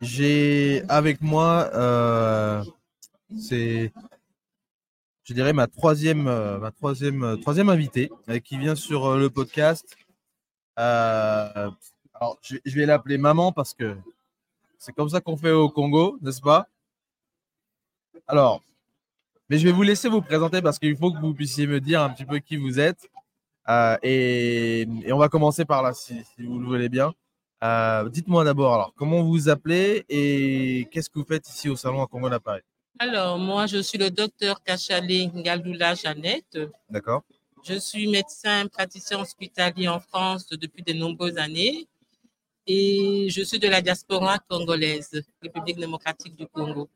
j'ai avec moi, euh, c'est, je dirais ma troisième, euh, ma troisième, euh, troisième invitée qui vient sur le podcast. Alors, je, vais l'appeler maman parce que c'est comme ça qu'on fait au Congo, n'est-ce pas? Alors, mais je vais vous laisser vous présenter parce qu'il faut que vous puissiez me dire un petit peu qui vous êtes. Et, on va commencer par là, si vous le voulez bien. Euh, Dites-moi d'abord, alors, comment vous vous appelez et qu'est-ce que vous faites ici au salon à Congo d'Appareil Alors, moi, je suis le docteur Kachale Ngaloula Jeannette. D'accord Je suis médecin praticien hospitalier en France depuis de nombreuses années et je suis de la diaspora congolaise, République démocratique du Congo.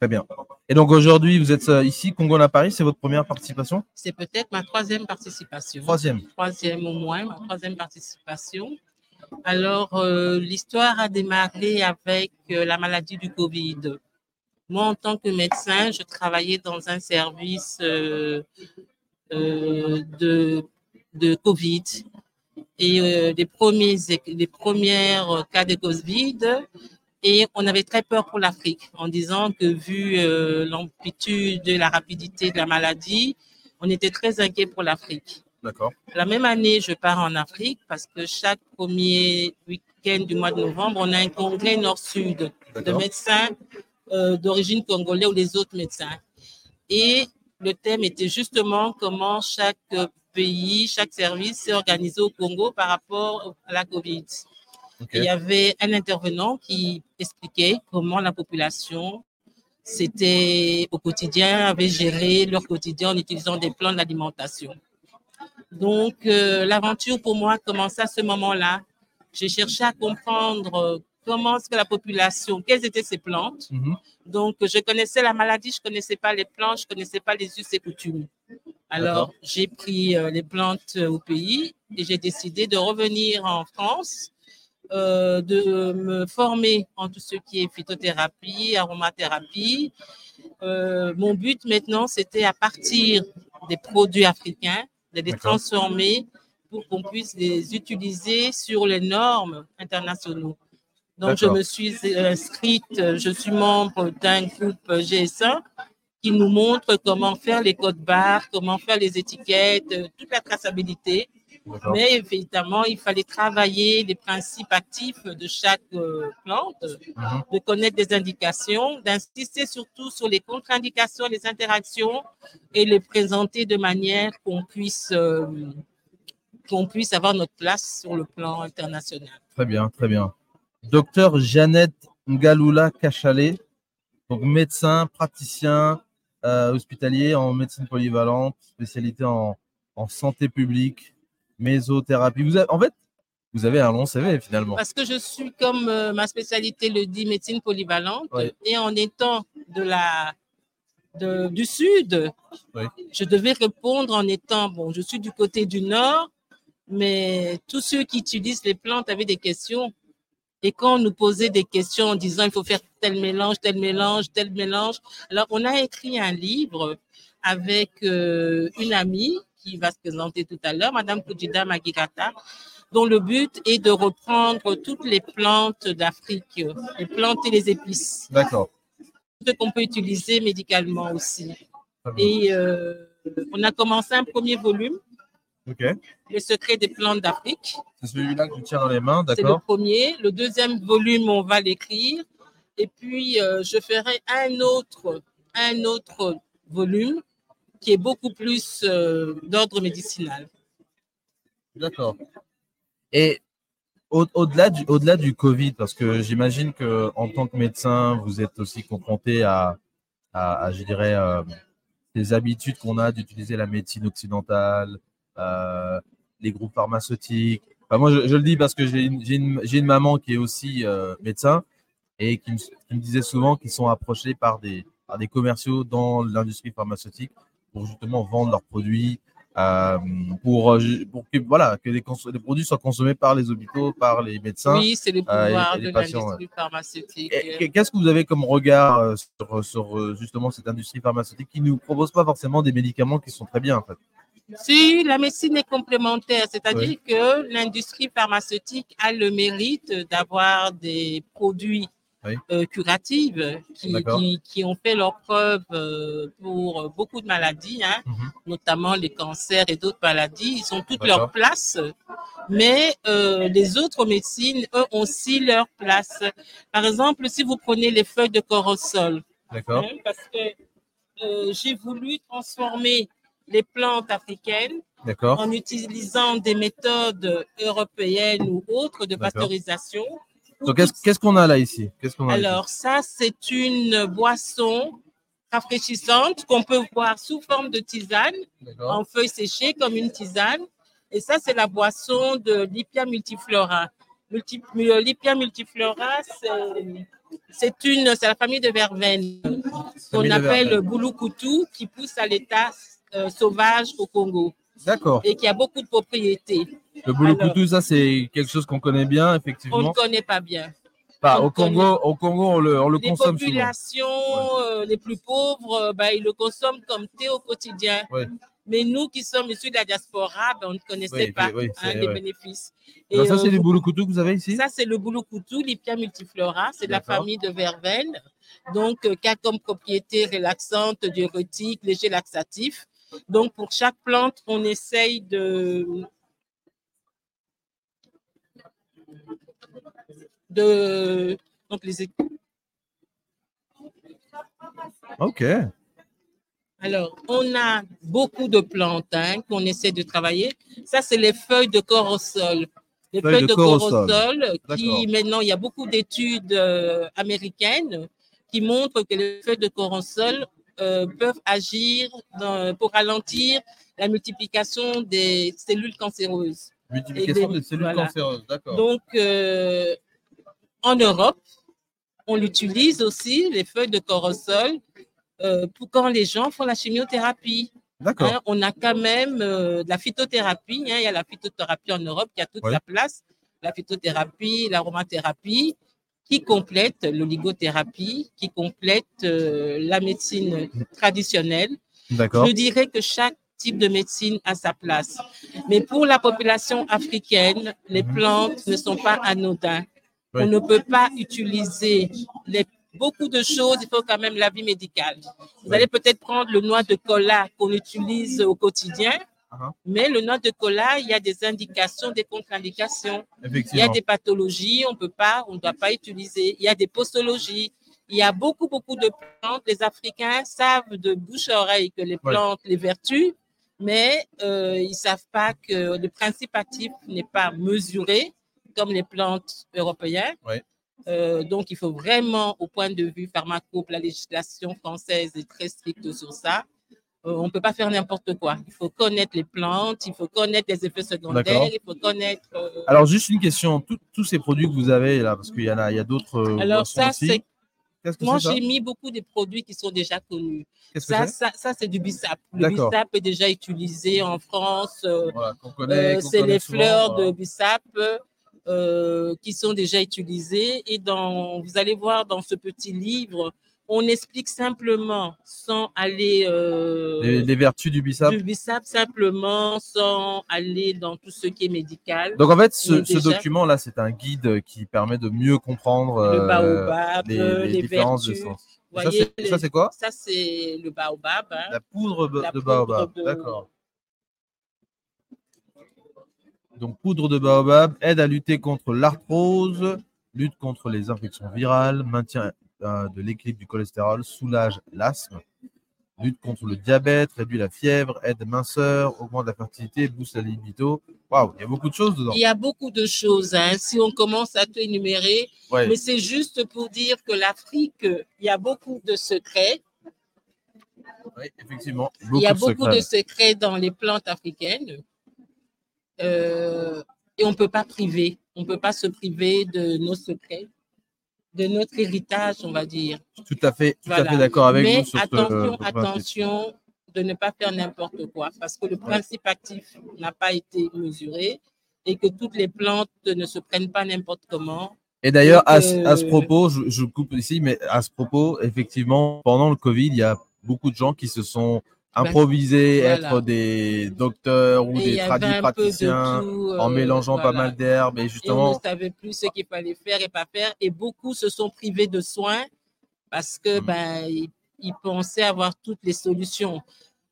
Très bien. Et donc aujourd'hui, vous êtes euh, ici, Congo d'Appareil, c'est votre première participation? C'est peut-être ma troisième participation. Troisième. Troisième au moins, ma troisième participation. Alors, euh, l'histoire a démarré avec euh, la maladie du Covid. Moi, en tant que médecin, je travaillais dans un service euh, de, Covid. Et les, premiers, cas de Covid, et on avait très peur pour l'Afrique en disant que vu l'amplitude et la rapidité de la maladie, on était très inquiet pour l'Afrique. D'accord. La même année, je pars en Afrique parce que chaque premier week-end du mois de novembre, on a un congrès nord-sud de médecins euh, d'origine congolais ou les autres médecins. Et le thème était justement comment chaque pays, chaque service s'est organisé au Congo par rapport à la COVID. Il y avait un intervenant qui expliquait comment la population c'était au quotidien, avait géré leur quotidien en utilisant des plans d'alimentation. Donc, euh, l'aventure pour moi commençait à ce moment-là. J'ai cherché à comprendre euh, comment est-ce que la population, quelles étaient ses plantes. Mhm. Donc, je connaissais la maladie, je connaissais pas les plantes, je connaissais pas les us et coutumes. Alors, j'ai pris euh, les plantes euh, au pays et j'ai décidé de revenir en France, euh, de me former en tout ce qui est phytothérapie, aromathérapie. Euh, mon but maintenant, c'était à partir des produits africains, de les transformer pour qu'on puisse les utiliser sur les normes internationaux. Donc, je me suis inscrite, je suis membre d'un groupe GS1 qui nous montre comment faire les codes barres, comment faire les étiquettes, euh, toute la traçabilité. Mais évidemment, il fallait travailler les principes actifs de chaque euh, plante, Mhm. de connaître des indications, d'insister surtout sur les contre-indications, les interactions et les présenter de manière qu'on puisse, euh, qu'on puisse avoir notre place sur le plan international. Très bien, très bien. Docteur Jeannette Ngaloula Kachale, donc médecin, praticien euh, hospitalier en médecine polyvalente, spécialité en, en santé publique, mésothérapie. Vous avez, en fait, vous avez un long CV finalement. Parce que je suis, comme euh, ma spécialité le dit, médecine polyvalente, Oui. et en étant de la, de- du sud, Oui. je devais répondre en étant, bon, je suis du côté du nord, mais tous ceux qui utilisent les plantes avaient des questions. Et quand on nous posait des questions en disant il faut faire tel mélange, tel mélange, tel mélange, alors on a écrit un livre avec euh, une amie qui va se présenter tout à l'heure, Madame Kujida Magirata, dont le but est de reprendre toutes les plantes d'Afrique, les plantes et les épices, D'accord. ce qu'on peut utiliser médicalement aussi. Et euh, on a commencé un premier volume, Ok. Les secrets des plantes d'Afrique. C'est celui-là que je tiens dans les mains, C'est le d'accord premier. Le deuxième volume, on va l'écrire. Et puis, euh, je ferai un autre, un autre volume qui est beaucoup plus euh, d'ordre médicinal. D'accord. Et au- au-delà du, au-delà du Covid, parce que j'imagine que en tant que médecin, vous êtes aussi confronté à, à, je dirais, euh, les habitudes qu'on a d'utiliser la médecine occidentale, euh, les groupes pharmaceutiques. Moi, je, le dis parce que j'ai une, une maman qui est aussi euh, médecin et qui me, qui me disait souvent qu'ils sont approchés par des, par des commerciaux dans l'industrie pharmaceutique pour justement vendre leurs produits, euh, pour, euh, pour que, voilà, que les, produits soient consommés par les hôpitaux, par les médecins. Oui, c'est le euh, et- pouvoir et les de patients, l'industrie pharmaceutique. Qu'est-ce que vous avez comme regard sur, sur, justement cette industrie pharmaceutique qui ne nous propose pas forcément des médicaments qui sont très bien en fait? Si la médecine est complémentaire, c'est-à-dire Oui. que l'industrie pharmaceutique a le mérite d'avoir des produits Oui. euh, curatives qui, qui, qui ont fait leurs preuves euh, pour beaucoup de maladies, hein, Mhm. notamment les cancers et d'autres maladies. Ils ont toutes leur place, mais euh, les autres médecines, eux, ont aussi leur place. Par exemple, si vous prenez les feuilles de corosol, D'accord. hein, parce que j'ai voulu transformer les plantes africaines en utilisant des méthodes européennes ou autres de pasteurisation. Donc, qu'est-ce qu'on a là ici? A Alors, ça, c'est une boisson rafraîchissante qu'on peut boire sous forme de tisane, en feuilles séchées comme une tisane. Et ça, c'est la boisson de Lipia multiflora. Multi, euh, Lipia multiflora, c'est- c'est une, c'est la famille de verveine qu'on appelle verveine. boulou qui pousse à l'état euh, sauvage au Congo D'accord. et qui a beaucoup de propriétés. Le couteau, ça, c'est quelque chose qu'on connaît bien, On ne effectivement. connaît pas bien. Bah, au Congo, au Congo, on le, on le Les consomme souvent. populations euh, les plus pauvres, euh, ben, ils le consomment comme thé au quotidien. Ouais. Mais nous qui sommes issus de la diaspora, ben, on ne connaissait Oui, pas oui, hein, les ouais. bénéfices. Alors, ça, euh, c'est boulot couteau que vous avez ici? Ça, c'est le boulou-coutou, Lipia multiflora. C'est de la famille de verveine. Donc, euh, qui a comme propriété relaxante, diurétique, léger laxatif. Donc, pour chaque plante, on essaye de. de donc, les, Ok. Alors, on a beaucoup de plantes hein, qu'on essaie de travailler. Ça, c'est les feuilles de corosol. Les Feuilles feuilles, de de, corosol. corosol, qui D'accord. maintenant, il y a beaucoup d'études euh, américaines qui montrent que les feuilles de corosol euh, peuvent agir dans- pour ralentir la multiplication des cellules cancéreuses. Multiplication des- des cellules voilà. cancéreuses. D'accord. Donc, euh, en Europe, on l'utilise aussi, les feuilles de corosol, euh, pour quand les gens font la chimiothérapie. D'accord. Hein, on a quand même euh, de la phytothérapie. hein, il y a la phytothérapie en Europe qui a toute Oui. sa place. La phytothérapie, l'aromathérapie, qui complète l'oligothérapie, qui complète euh, la médecine traditionnelle. D'accord. Je dirais que chaque type de médecine a sa place. Mais pour la population africaine, les Mhm. plantes ne sont pas anodins. Oui. On ne peut pas utiliser les- beaucoup de choses, il faut quand même l'avis médical. Vous allez peut-être prendre le noix de cola qu'on utilise au quotidien, Uh-huh. mais le noix de cola, il y a des indications, des contre-indications. Il y a des pathologies, on peut pas, on ne doit pas utiliser. Il y a des postologies. Il y a beaucoup, beaucoup de plantes. Les Africains savent de bouche à oreille que les Ouais. plantes, les vertus, mais euh, ils savent pas que le principe actif n'est pas mesuré comme les plantes européennes. Ouais. Euh, donc, il faut vraiment, au point de vue pharmaco, la législation française est très stricte sur ça. Euh, on ne peut pas faire n'importe quoi. Il faut connaître les plantes, il faut connaître les effets secondaires, il faut connaître. euh, Alors, juste une question. Tout- tous ces produits que vous avez là, parce qu'il y en a, il y a d'autres. euh, Alors, ça, c'est. Moi, j'ai mis beaucoup de produits qui sont déjà connus. Ça, c'est ça, ça c'est du bissap. Le bissap est déjà utilisé en France. euh, Voilà, euh, c'est les souvent, fleurs voilà. de bissap qui sont déjà utilisées. Et dans, vous allez voir dans ce petit livre, on explique simplement, sans aller euh, Les, les vertus du bissap. du bissap, simplement, sans aller dans tout ce qui est médical. Donc, en fait, ce, document-là, c'est un guide qui permet de mieux comprendre le euh, baobab, les, euh, les les différences vertus. de sens. Ça, c'est- ça, c'est quoi? Ça, c'est le baobab. hein. La poudre de La de poudre baobab. de- D'accord. Donc, poudre de baobab aide à lutter contre l'arthrose, lutte contre les infections virales, maintient euh, de l'équilibre du cholestérol, soulage l'asthme, lutte contre le diabète, réduit la fièvre, aide minceur, augmente la fertilité, booste la libido. Waouh, il y a beaucoup de choses dedans. Il y a beaucoup de choses. hein. Si on commence à tout énumérer, Ouais. mais c'est juste pour dire que l'Afrique, il y a beaucoup de secrets. Oui, effectivement. il y a de beaucoup secrets. de secrets dans les plantes africaines. Euh, et on ne peut pas priver. On ne peut pas se priver de nos secrets, de notre héritage, on va dire. Tout à fait, tout à fait d'accord avec Mais vous sur attention, ce principe. attention de ne pas faire n'importe quoi parce que le principe actif n'a pas été mesuré et que toutes les plantes ne se prennent pas n'importe comment. Et d'ailleurs, à, ce- à ce euh, propos, je, je coupe ici, mais à ce propos, effectivement, pendant le Covid, il y a beaucoup de gens qui se sont improviser, voilà. être des docteurs ou Et des peu de tradipraticiens tout, en euh, mélangeant pas mal d'herbes et Et on ne justement, savait plus ce qu'il fallait faire et pas faire. Et beaucoup se sont privés de soins parce que Mhm. ben, ils, ils pensaient avoir toutes les solutions.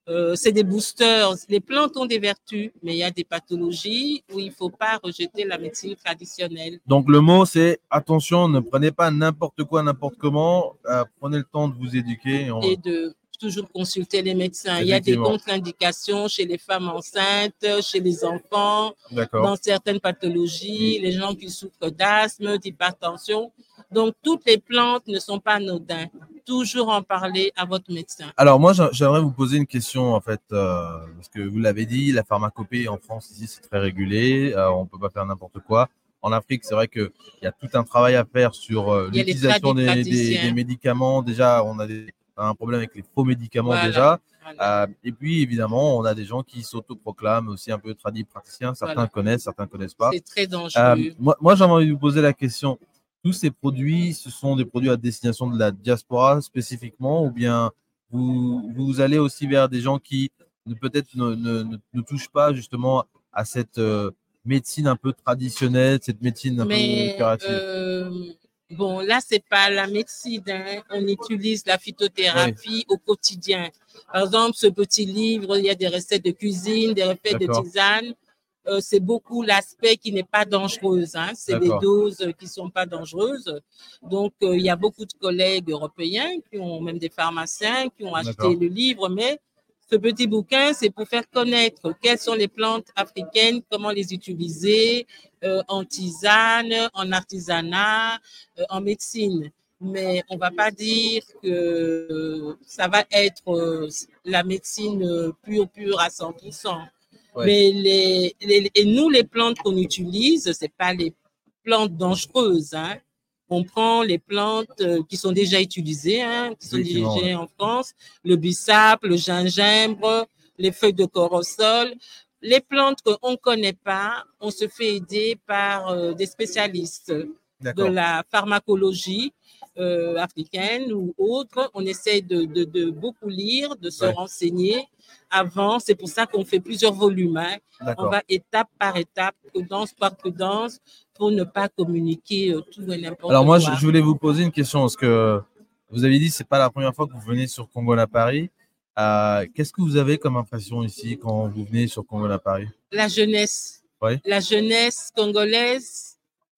Euh, c'est des boosters. Les plantes ont des vertus, mais il y a des pathologies où il ne faut pas rejeter la médecine traditionnelle. donc le mot c'est attention, ne prenez pas n'importe quoi, n'importe comment, euh, prenez le temps de vous éduquer. et on- et de toujours consulter les médecins. Il y a des contre-indications chez les femmes enceintes, chez les enfants, dans certaines pathologies, les gens qui souffrent d'asthme, d'hypertension. Donc, toutes les plantes ne sont pas anodines. Toujours en parler à votre médecin. Alors moi, j'a- j'aimerais vous poser une question en fait, euh, parce que vous l'avez dit, la pharmacopée en France ici c'est très régulé, euh, on peut pas faire n'importe quoi. En Afrique, c'est vrai qu'il y a tout un travail à faire sur euh, l'utilisation des, des médicaments. Déjà, on a des- un problème avec les faux médicaments Voilà. déjà. Voilà. Euh, et puis évidemment, on a des gens qui s'autoproclament aussi un peu tradis praticiens. Certains Voilà. connaissent, certains connaissent pas. C'est très dangereux. Euh, moi, moi j'aimerais vous poser la question. Tous ces produits, ce sont des produits à destination de la diaspora spécifiquement, ou bien vous, vous allez aussi vers des gens qui ne- peut-être ne, ne, ne- ne touchent pas justement à cette euh, médecine un peu traditionnelle, cette médecine un peu curative? Bon, là, c'est pas la médecine. hein. On utilise la phytothérapie au quotidien. Par exemple, ce petit livre, il y a des recettes de cuisine, des recettes de tisane. Euh, c'est beaucoup l'aspect qui n'est pas dangereuse. Hein. C'est des doses qui sont pas dangereuses. Donc, euh, il y a beaucoup de collègues européens qui ont, même des pharmaciens, qui ont acheté le livre, mais ce petit bouquin, c'est pour faire connaître quelles sont les plantes africaines, comment les utiliser euh, en tisane, en artisanat, euh, en médecine. Mais on va pas dire que ça va être euh, la médecine euh, pure, pure à 100%. Ouais. Mais les, les- et nous, les plantes qu'on utilise, c'est pas les plantes dangereuses. Hein. On prend les plantes euh, qui sont déjà utilisées, hein, qui sont dirigées en France, le bissap, le gingembre, les feuilles de corosol. Les plantes qu'on ne connaît pas, on se fait aider par euh, des spécialistes de la pharmacologie euh, africaine ou autre. On essaie de, de- de beaucoup lire, de se Ouais. renseigner avant. C'est pour ça qu'on fait plusieurs volumes. hein. On va étape par étape, prudence par prudence, pour ne pas communiquer euh, tout et n'importe quoi. Alors moi, je, je voulais vous poser une question parce que vous avez dit que c'est pas la première fois que vous venez sur Congo Paris. Euh, Qu'est-ce que vous avez comme impression ici quand vous venez sur Congo Paris? La jeunesse. Ouais. La jeunesse congolaise,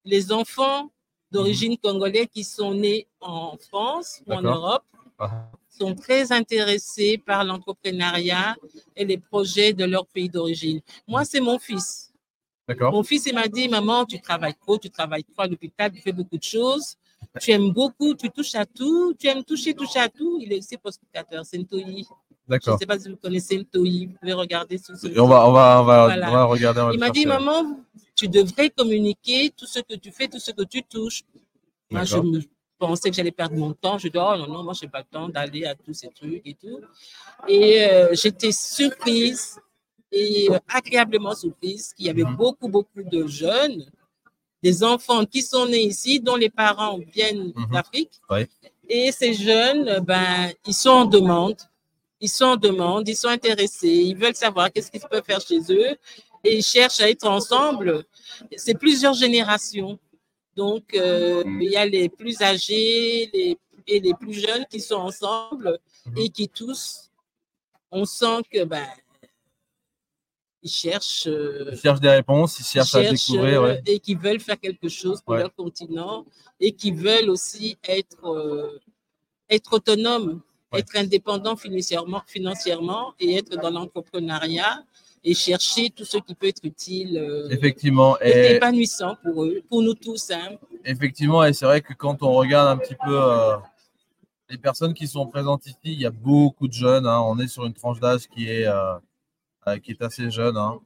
les enfants d'origine congolaise qui sont nés en France ou en. Europe Ah, sont très intéressés par l'entrepreneuriat et les projets de leur pays d'origine. Moi, c'est mon fils. Mon fils, il m'a dit, maman, tu travailles trop, tu travailles trop à l'hôpital, tu fais beaucoup de choses. Tu aimes beaucoup, tu touches à tout, tu aimes toucher, toucher à tout. Il est aussi prospectateur, c'est Je ne sais pas si vous connaissez Ntoyi, vous pouvez regarder sur ce On va, on va, on va, Voilà. on va regarder. on va Il le m'a dit, maman, tu devrais communiquer tout ce que tu fais, tout ce que tu touches. Moi, je me pensais que j'allais perdre mon temps. Je dis, oh non, non, moi, je n'ai pas le temps d'aller à tous ces trucs et tout. Et euh, j'étais surprise et euh, agréablement surprise qu'il y avait Mhm. beaucoup, beaucoup de jeunes, des enfants qui sont nés ici, dont les parents viennent Mhm. d'Afrique. Et ces jeunes, ben, ils sont en demande. Ils sont en demande, ils sont intéressés, ils veulent savoir qu'est-ce qu'ils peuvent faire chez eux et ils cherchent à être ensemble. C'est plusieurs générations. Donc, euh, il y a les plus âgés les, et les plus jeunes qui sont ensemble Mhm. et qui tous, on sent que ben, ils cherchent, euh, Ils cherchent des réponses, ils cherchent à découvrir. euh, Ouais. et qui veulent faire quelque chose pour Ouais. leur continent et qui veulent aussi être, euh, être autonomes, Ouais. être indépendants financièrement, financièrement et être dans l'entrepreneuriat et chercher tout ce qui peut être utile. euh, Effectivement. et épanouissant pour eux, pour nous tous. hein. effectivement, et c'est vrai que quand on regarde un petit peu euh, les personnes qui sont présentes ici, il y a beaucoup de jeunes. hein. On est sur une tranche d'âge qui est euh, qui est assez jeune. hein.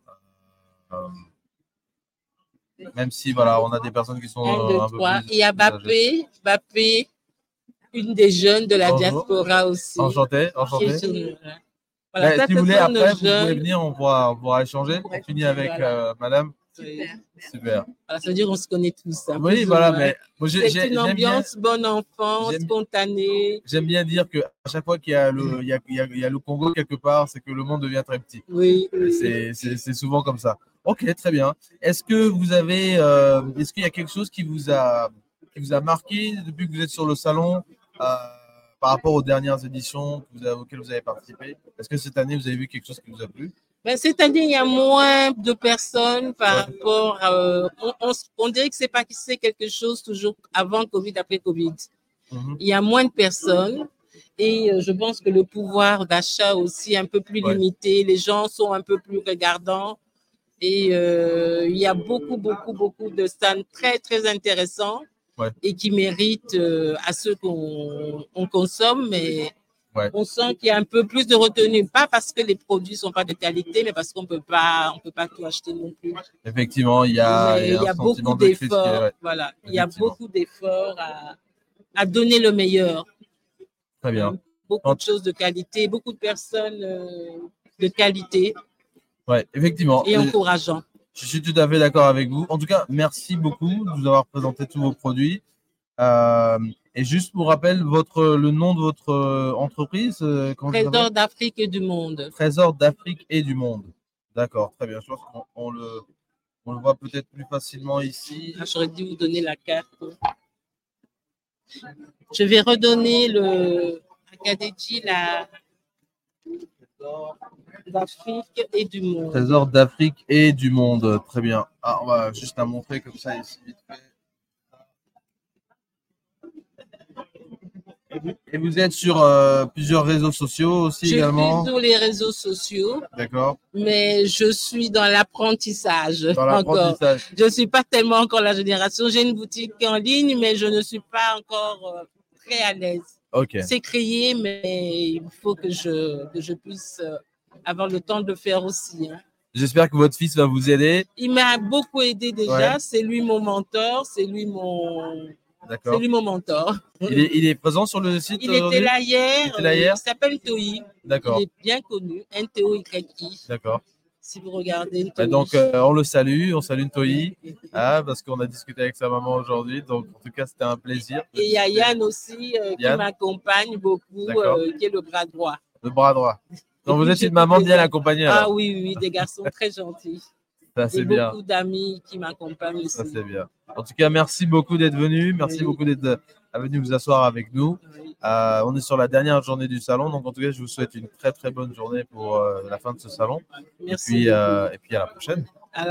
Même si voilà, on a des personnes qui sont Un, deux, un peu trois. plus Il y a. Bappé, Bappé, une des jeunes de la Bonjour. diaspora aussi. Enchanté, enchanté. Voilà, Ouais, ça, si vous voulez, après, vous pouvez venir, on pourra, on pourra échanger. On finit avec Voilà. euh, madame. Oui. Super. Voilà, ça veut dire qu'on se connaît tous. hein, Oui, voilà, mais j'ai- C'est une j'aime bien, ambiance bon enfant, j'aime- spontanée. j'aime bien dire que à chaque fois qu'il y a le, il y a, il y a- y a le Congo quelque part, c'est que le monde devient très petit. Oui, oui. C'est- C'est c'est souvent comme ça. Ok, très bien. Est-ce que vous avez, euh, est-ce qu'il y a quelque chose qui vous a, qui vous a marqué depuis que vous êtes sur le salon? Par rapport aux dernières éditions que vous avez- auxquelles vous avez participé Est-ce que cette année vous avez vu quelque chose qui vous a plu? Ben, cette année, il y a moins de personnes par Ouais. rapport à. euh, on, on, s- on dirait que c'est pas que c'est quelque chose toujours avant Covid, après Covid. Mhm. Il y a moins de personnes. Et euh, je pense que le pouvoir d'achat aussi est un peu plus Ouais. limité. Les gens sont un peu plus regardants. Et euh, il y a beaucoup, beaucoup, beaucoup de stands très, très intéressants Ouais. et qui méritent euh, à ceux qu'on on consomme. Mais Ouais. on sent qu'il y a un peu plus de retenue. Pas parce que les produits sont pas de qualité, mais parce qu'on peut pas, on peut pas tout acheter non plus. Effectivement, il y a, Mais il y a il y un a sentiment beaucoup de d'efforts. ouais, Voilà, il y a beaucoup d'efforts à, à donner le meilleur. Très bien. Beaucoup de choses de qualité, beaucoup de personnes euh, de qualité Ouais, effectivement. et encourageant. Je suis tout à fait d'accord avec vous. En tout cas, merci beaucoup de nous avoir présenté tous vos produits. Euh, et juste pour rappel, votre, le nom de votre euh, entreprise euh, Trésor d'Afrique et du monde. Trésor d'Afrique et du monde. D'accord, très bien. Je pense qu'on on le, on le voit peut-être plus facilement ici. Ah, J'aurais dû vous donner la carte. Je vais redonner le à la d'Afrique et du monde. Trésor d'Afrique et du monde. Très bien. Ah, on va juste la montrer comme ça ici vite fait. Et vous- Et vous êtes sur euh, plusieurs réseaux sociaux aussi Je également. suis sur les réseaux sociaux, D'accord. mais je suis dans l'apprentissage encore. Je ne suis pas tellement encore la génération. J'ai une boutique en ligne, mais je ne suis pas encore euh, très à l'aise. C'est créé, mais il faut que je, que je puisse euh, avoir le temps de le faire aussi. hein. J'espère que votre fils va vous aider. Il m'a beaucoup aidé déjà. Ouais. C'est lui mon mentor. C'est lui mon, c'est lui mon mentor. Il est, il est présent sur le site Il était là hier. Il était là hier? Il s'appelle Toi. D'accord. Il est bien connu. N-T-O-Y-I. D'accord. Si vous regardez Bah, donc, euh, on le salue, on salue Ntoyi, ah, parce qu'on a discuté avec sa maman aujourd'hui. Donc, en tout cas, c'était un plaisir. Et il y a Yann aussi euh, qui m'accompagne beaucoup, euh, qui est le bras droit. Le bras droit. Donc, vous êtes une maman bien accompagnée. Ah alors. oui, oui, oui, des garçons très gentils. Ça, c'est bien. beaucoup d'amis qui m'accompagnent aussi. Ça, c'est bien. En tout cas, merci beaucoup d'être venu. Merci Oui. beaucoup d'être euh, venu vous asseoir avec nous. Euh, on est sur la dernière journée du salon. Donc, en tout cas, je vous souhaite une très, très bonne journée pour euh, la fin de ce salon. Merci. Et puis, euh, et puis à la prochaine. À la